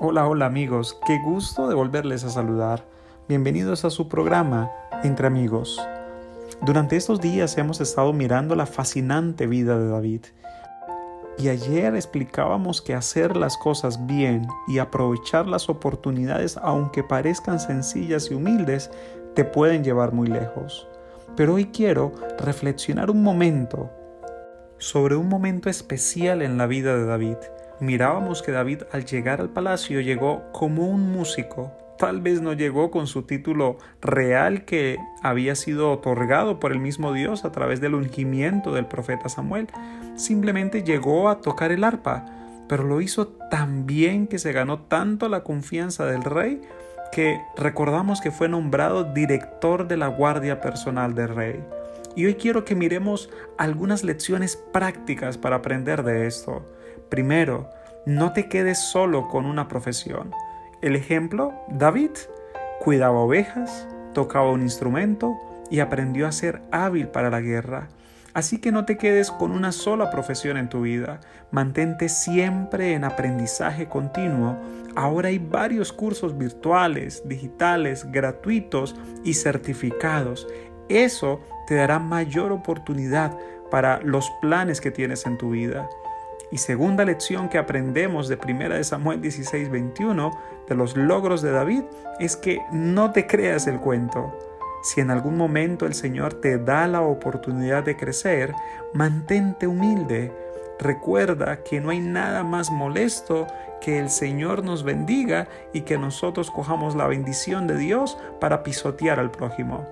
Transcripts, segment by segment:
Hola, hola amigos, qué gusto de volverles a saludar. Bienvenidos a su programa Entre Amigos. Durante estos días hemos estado mirando la fascinante vida de David. Y ayer explicábamos que hacer las cosas bien y aprovechar las oportunidades, aunque parezcan sencillas y humildes, te pueden llevar muy lejos. Pero hoy quiero reflexionar un momento sobre un momento especial en la vida de David mirábamos que David al llegar al palacio llegó como un músico. Tal vez no llegó con su título real que había sido otorgado por el mismo Dios a través del ungimiento del profeta Samuel. Simplemente llegó a tocar el arpa, pero lo hizo tan bien que se ganó tanto la confianza del rey que recordamos que fue nombrado director de la guardia personal del rey. Y hoy quiero que miremos algunas lecciones prácticas para aprender de esto. Primero, no te quedes solo con una profesión. El ejemplo, David cuidaba ovejas, tocaba un instrumento y aprendió a ser hábil para la guerra. Así que no te quedes con una sola profesión en tu vida, mantente siempre en aprendizaje continuo. Ahora hay varios cursos virtuales, digitales, gratuitos y certificados. Eso te dará mayor oportunidad para los planes que tienes en tu vida. Y segunda lección que aprendemos de 1 de Samuel 16, 21 de los logros de David es que no te creas el cuento. Si en algún momento el Señor te da la oportunidad de crecer, mantente humilde. Recuerda que no hay nada más molesto que el Señor nos bendiga y que nosotros cojamos la bendición de Dios para pisotear al prójimo.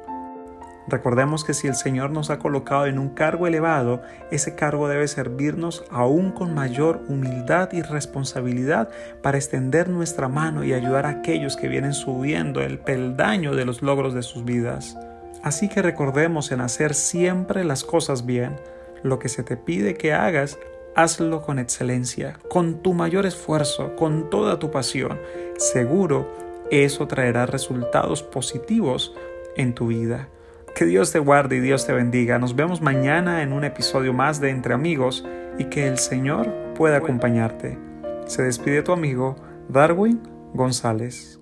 Recordemos que si el Señor nos ha colocado en un cargo elevado, ese cargo debe servirnos aún con mayor humildad y responsabilidad para extender nuestra mano y ayudar a aquellos que vienen subiendo el peldaño de los logros de sus vidas. Así que recordemos en hacer siempre las cosas bien. Lo que se te pide que hagas, hazlo con excelencia, con tu mayor esfuerzo, con toda tu pasión. Seguro, eso traerá resultados positivos en tu vida. Que Dios te guarde y Dios te bendiga. Nos vemos mañana en un episodio más de Entre Amigos y que el Señor pueda acompañarte. Se despide tu amigo Darwin González.